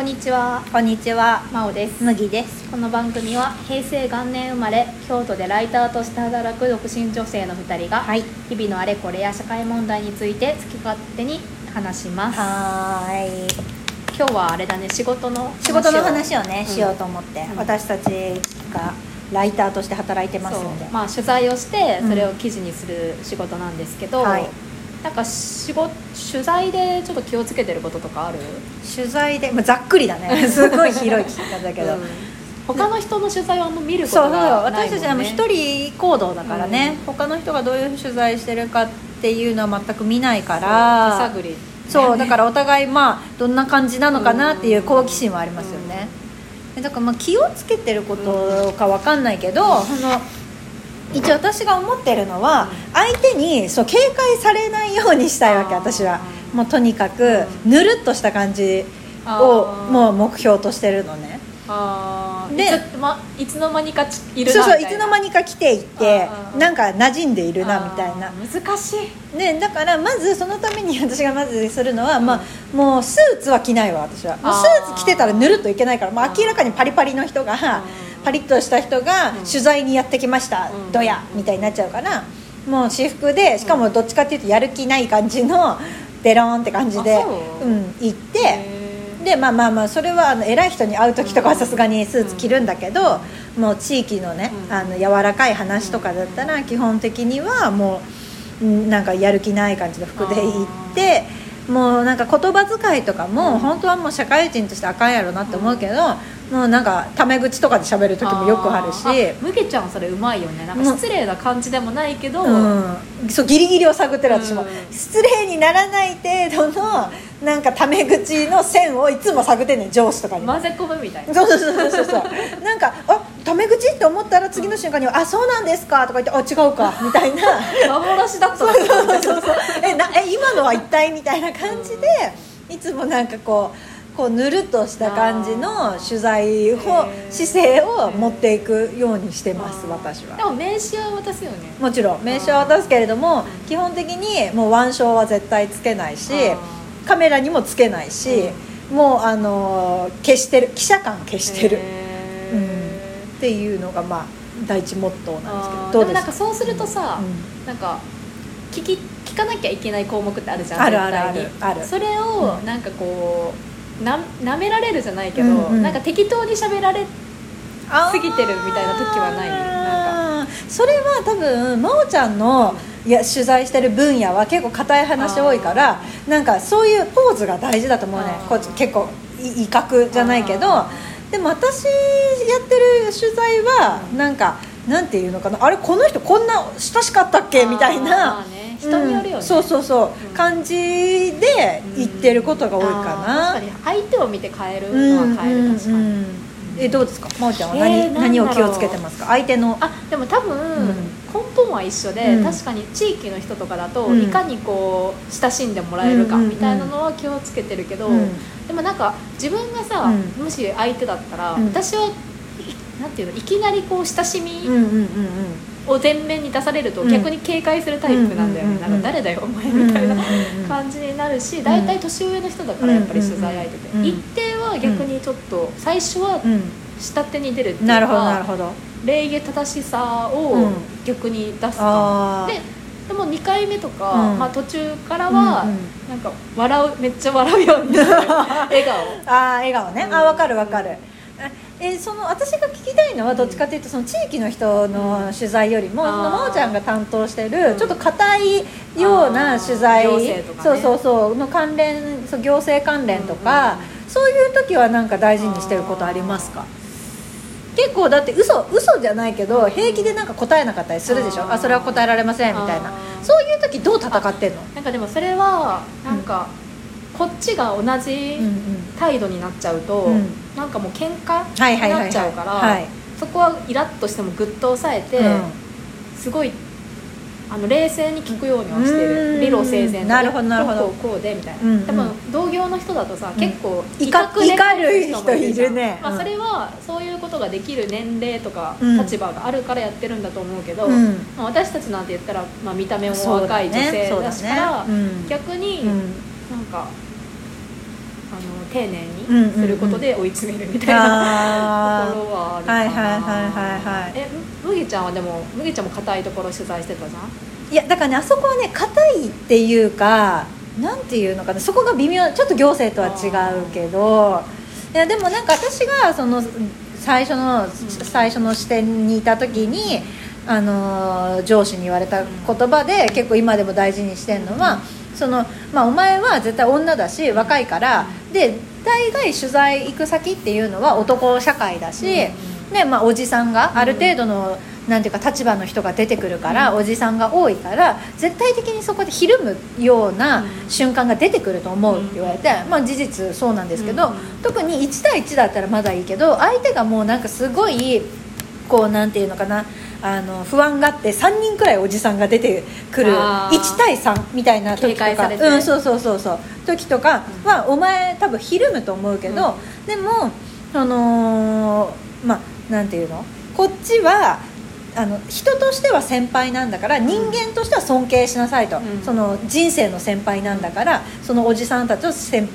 こんにちは。こんにちは。真央です。麦です。この番組は平成元年生まれ京都でライターとして働く独身女性の2人が、はい。日々のあれこれや社会問題について好き勝手に話します。はーい。今日はあれだね。仕事の仕事の話をね、うん。しようと思って、うん。私たちがライターとして働いてますので。まあ取材をしてうんそれを記事にする仕事なんですけど、はいなんか仕事取材でちょっと気をつけてることとかある？取材で、まあ、ざっくりだね。すごい広い聞き方だけど、うん。他の人の取材をあんま見るこそうそうとがないもん、ね、私たちは一人行動だからね、他の人がどういう取材してるかっていうのは全く見ないから。手探り。そうだからお互いまあどんな感じなのかなっていう好奇心はありますよね、でだからまあ気をつけてることかわかんないけど、その一応私が思ってるのは相手にそう警戒されないようにしたいわけ私は。もうとにかくぬるっとした感じあをーもう目標としてるのね。でいつ,、ま、いつの間にかちいるそうそういつの間にか来ていってなんか馴染んでいるなみたいな。難しい。ね、だからまずそのために 私がまずするのは、まあ、もうスーツは着ないわ私は。スーツ着てたらぬるっといけないから、まあ、明らかにパリパリの人がパリッとした人がうん。取材にやってきました、うん。どやみたいになっちゃうからもう私服でしかもどっちかっていうとやる気ない感じのデローンって感じでう？うん、行ってへでまあまあまあそれはあの偉い人に会う時とかはさすがにスーツ着るんだけど、もう地域のね、うん。あの柔らかい話とかだったら基本的にはもううんなんかやる気ない感じの服で行ってもうなんか言葉遣いとかも、うん。本当はもう社会人としてあかんやろなって思うけど、もうなん。かタメ口とかで喋る時もよくあるし。ーむげちゃんそれうまいよね。なんか失礼な感じでもないけど、うん、そうギリギリを探ってる私も、うん。失礼にならない程度のなんかタメ口の線をいつも探ってんねん上司とかに、混ぜ込むみたいな。そうそうそうそうそう。なんかあタメ口って思ったら次の瞬間には「あそうなんですか」とか言って「あ違うか」みたいな。幻だった。そうそうそうそう。えなえ今のは一体みたいな感じでいつもなんかこうこうぬるっとした感じの取材を姿勢を持っていくようにしてます私は。でも名刺は渡すよね。もちろん名刺は渡すけれども基本的にもう腕章は絶対つけないしあカメラにもつけないし、もうあのー消してる記者感消してる、へうん。ーっていうのがまあ第一モットーなんですけどどうですか？でもなんかそうするとさ、うん。なんか聞き聞かなきゃいけない項目ってあるじゃんあるあるあるある。それをうん。なんかこうな舐められるじゃないけど、うんうん。なんか適当に喋られあー過ぎてるみたいな時はない。なんそれは多分真央ちゃんのいや取材してる分野は結構硬い話多いからなんかそういうポーズが大事だと思うね。こう結構い威嚇じゃないけどあでも私やってる取材はなんかなんていうのかな。あれこの人こんな親しかったっけ？みたいな人によるよね、うん。そうそうそう、うん。感じで言ってることが多いかな、確かに。相手を見て変えるうんのは変える、確かに、えどうですか？真央ちゃんは？何,、えー何を気をつけてますか？相手の。あでも多分、ん。根本は一緒で、うん。確かに地域の人とかだと、うん。いかにこう親しんでもらえるかみたいなのは気をつけてるけど、うん。でもなんか自分がさ、うん。もし相手だったら、うん。私はいなんていうのいきなりこう親しみを前面に出されるとうん。逆に警戒するタイプなんだよね、うんうんうんうん。なんか誰だよお前みたいなうんうんうん感じになるし大体年上の人だからやっぱり取材相手で、うん。うん一定は逆にちょっと最初はうん。下手に出るっていうか、なるほどなるほど。礼儀正しさをうん。逆に出すか。あー。も、ででも2回目とか、うん。まあ、途中からは、うんうん。なんか笑うめっちゃ笑うように 笑顔。ああ笑顔ね、うんあ分かる分かるえその私が聞きたいのはどっちかというとその地域の人の取材よりも、あー。その真央ちゃんが担当してるうん。ちょっと硬いような取材、ね。そうそうそうの関連そう行政関連とか、うん。そういう時はなんか大事にしてることありますか？結構だって嘘嘘じゃないけど平気でなんか答えなかったりするでしょ？あーあそれは答えられませんみたいな。そういう時どう戦ってんの？なんかでもそれはなんか、こっちが同じうんうん。態度になっちゃうと、うんなんかもう喧嘩になっちゃうから、はい。そこはイラッとしてもぐっと抑えて、うん。すごいあの冷静に聞くようにはしてうん。る理路整然となるほどなるほど。こうこうでみたいな、うんうん。多分同業の人だとさ、うん。結構怒威嚇で怒る人いるね。まあ、うん。それはそういうことができる年齢とかうん。立場があるからやってるんだと思うけど、うん。まあ、私たちなんて言ったら、まあ、見た目も若い女性だしから、そうだね。うん。逆にうん。なんか丁寧うんうんうん。にすることで追い詰めるみたいなあところはあるかな。はいはいはいはいはい。えむ麦ちゃんはでも麦ちゃんも硬いところ取材してたじゃん？ーいやだからねあそこはね硬いっていうかなんていうのかなそこが微妙ちょっと行政とは違うけどいやでもなんか私がその最初の、最初の視点にいた時にあのー上司に言われた言葉で結構今でも大事にしてるのは、そのまあ、お前は絶対女だし若いからで大概取材行く先っていうのは男社会だし、ねまあ、おじさんがある程度の、なんていうか立場の人が出てくるから、おじさんが多いから絶対的にそこでひるむような瞬間が出てくると思うって言われて、まあ、事実そうなんですけど、うん。特に1対1だったらまだいいけど相手がもうなんかすごいこうなんていうのかなあの不安があって3人くらいおじさんが出てくるあー。1対3みたいな時とか。うん、そうそうそうそう。時とかはお前多分ひるむと思うけど、でもあのーまあなんていうの？こっちはあの人としては先輩なんだから人間としては尊敬しなさいと、うん。その人生の先輩なんだからそのおじさんたちを先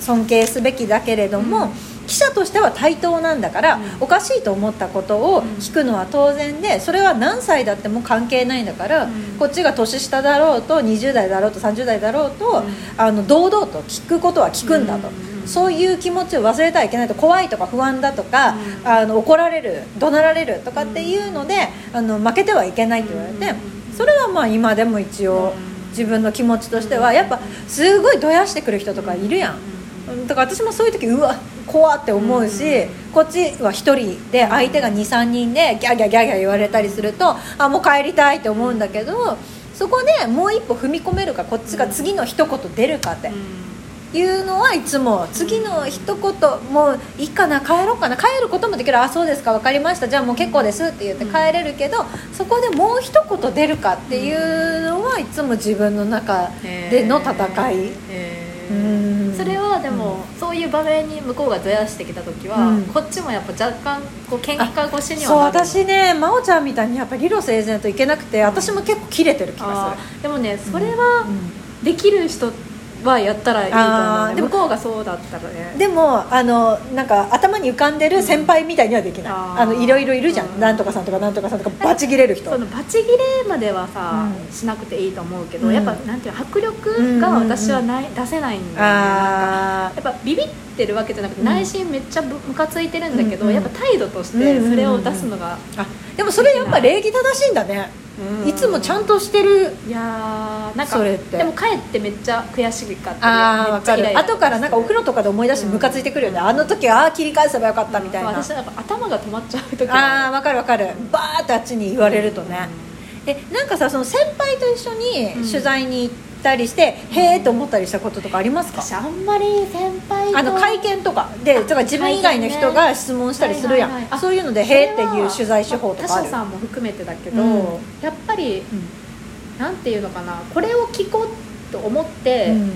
尊敬すべきだけれども、うん記者としては対等なんだから、うん。おかしいと思ったことを聞くのは当然でそれは何歳だっても関係ないんだから、うん。こっちが年下だろうと20代だろうと30代だろうと、うん。あの堂々と聞くことは聞くんだと、うんそういう気持ちを忘れてはいけないと怖いとか不安だとか、うん。あの怒られる怒鳴られるとかっていうので、あの負けてはいけないって言われて、うん。それはまあ今でも一応うん。自分の気持ちとしてはやっぱすごいどやしてくる人とかいるやん。だから私もそういう時うわ怖って思うし、うんこっちは1人で相手が23人でギャーギャーギャーギャー言われたりするとあもう帰りたいって思うんだけどそこでもう一歩踏み込めるかこっちが次の一言出るかって。いうのはいつも次の一言もういいかな帰ろうかな帰ることもできる。あそうですか分かりました。じゃあもう結構ですって言って帰れるけどそこでもう一言出るかっていうのはいつも自分の中での戦い。うん。それはでも、そういう場面に向こうがどやしてきた時は、うん。こっちもやっぱ若干こう喧嘩越しにそうはなる。私ね真央ちゃんみたいにやっぱり理路整然といけなくて私も結構キレてる気があする。ーでもねそれはできる人はやったらいいと思う、でも向こうがそうだったらね。でもあのなんか頭に浮かんでる先輩みたいにはできない、あー。あのいろいろいるじゃん、うん。なんとかさんとかなんとかさんとかバチ切れる人。そのバチ切れまではさ、うん。しなくていいと思うけど、うん。やっぱなんていうの迫力が私はない、出せないんだよね。やっぱビビってるわけじゃなくて、うん。内心めっちゃぶムカついてるんだけど、うんうん。やっぱ態度としてそれを出すのが、でもそれやっぱ礼儀正しいんだね、いつもちゃんとしてる。いやーなんかそれって。でも帰ってめっちゃ悔しかったりああ分かる。後からなんかお風呂とかで思い出してムカついてくるよね、あの時ああ切り返せばよかったみたいな、私なんか頭が止まっちゃう時ああが分かる分かる。バーってあっちに言われるとね、えなんかさその先輩と一緒にうん。取材に行ったりして、へえと思ったりしたこととかありますか？私あんまり先輩とあの会見とかでだから自分以外の人が質問したりするやん、はいはいはい。あそういうので「へえ」っていう取材手法とかある。他社さんも含めてだけど、うん。やっぱりうんなんていうのかなこれを聞こうと思って、うん。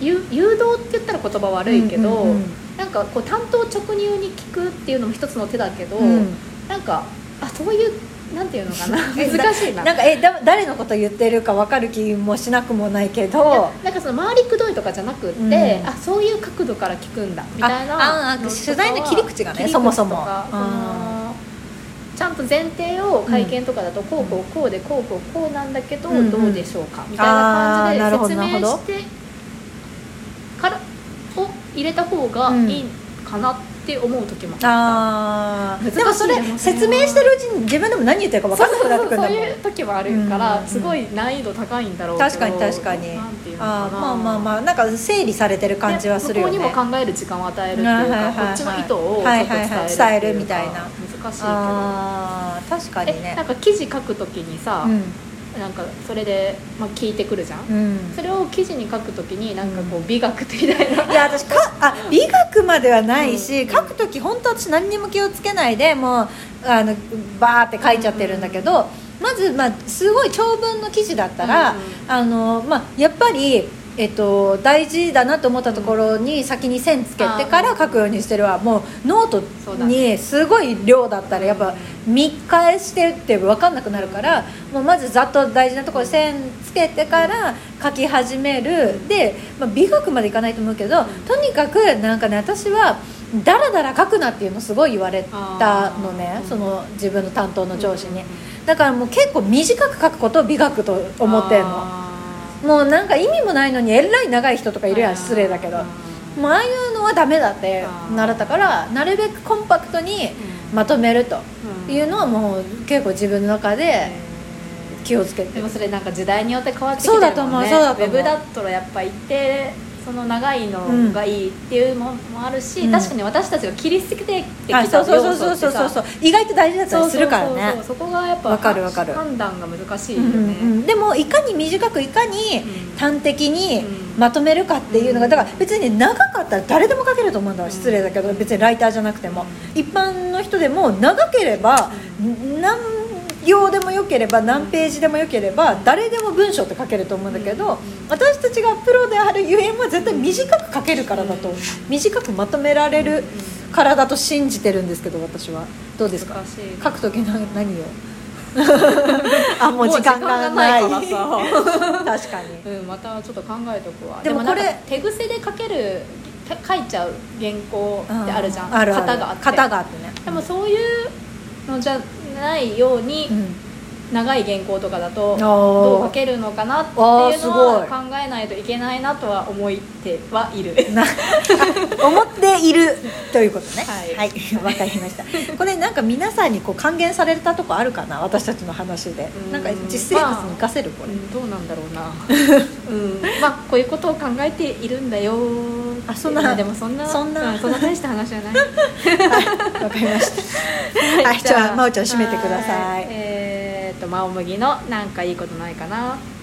ゆ誘導って言ったら言葉悪いけど、うんうんなんかこう単刀直入に聞くっていうのも一つの手だけど、うん。なんかあそういうなんていうのかな？え難しいな。なんかえだ誰のこと言ってるか分かる気もしなくもないけど。なんかその周りくどいとかじゃなくって、うん。あそういう角度から聞くんだみたいなああ取材の切り口がねそもそも。ちゃんと前提を会見とかだとこうこうこうでこうこうこうなんだけどどうでしょうかみたいな感じで説明してからを入れた方がいいかなって思う時もあー。難しいでもそれ説明してるうちに自分でも何言ってるか分からなくなってくるんだそういう時もあるから、うん。すごい難易度高いんだろうけど確かに確かに。あーまあまあまあなんか整理されてる感じはするよね。で向こうにも考える時間を与えるっていうか、こっちの意図を伝えるみたいな難しい。けど確かにえねなんか記事書くときにさ、うんなんかそれで、まあ、聞いてくるじゃん、うん。それを記事に書くときになんかこう美学みたいな、いや私かあ美学まではないし、書く時本当私何にも気をつけないでもうあのバーって書いちゃってるんだけど、まず、まあ、すごい長文の記事だったら、うん。あのまあ、やっぱりえっと、大事だなと思ったところに先に線つけてから書くようにしてるわもうノートにすごい量だったらやっぱ見返してって分かんなくなるからもうまずざっと大事なところ線つけてから書き始める。で、まあ、美学までいかないと思うけどとにかくなんかね私はだらだら書くなっていうのすごい言われたのねその自分の担当の上司に。だからもう結構短く書くことを美学と思ってるの。もうなんか意味もないのにえらい長い人とかいるやん失礼だけどもうああいうのはダメだって習ったからなるべくコンパクトにまとめるというのはもう結構自分の中で気をつけて。でもそれなんか時代によって変わってきてるもんね。そうだと思うそうだと思う。ウェブだったらやっぱ一定その長いのがいいっていうのもあるし、うん、確かに私たちが切り捨ててきた要素ってさ意外と大事だったりするからね。そこがやっぱかるかる。判断が難しいよね、うんうん、でもいかに短くいかに端的にまとめるかっていうのがだから別に長かったら誰でも書けると思うんだ失礼だけど別にライターじゃなくても。一般の人でも長ければ何行でもよければ何ページでもよければ誰でも文章って書けると思うんだけど私たちがプロであるゆえんは絶対短く書けるからだと。短くまとめられるからだと信じてるんですけど私は。どうですか？書く時の何を？あもう時間がない 確かに、うん、またちょっと考えとくわ。でもこれ手癖で書ける書いちゃう原稿ってあるじゃん、あるある。型があって。型があってね。でもそういうのじゃないように、長い原稿とかだとどう書けるのかなっていうのは考えないといけないなとは思ってはいる。思っているということね。はい、はい、かりました。これなんか皆さんにこう還元されたとこあるかな？私たちの話で。なんか実生活に生かせる、これ、まあ、どうなんだろうな。うん。まあこういうことを考えているんだよ。あそんなでもそんなそんな、そんな大した話じゃない。わ、はい、かりました。はいじゃあ真央ちゃん締めてください。えー、っとマオムギのなんかいいことないかな？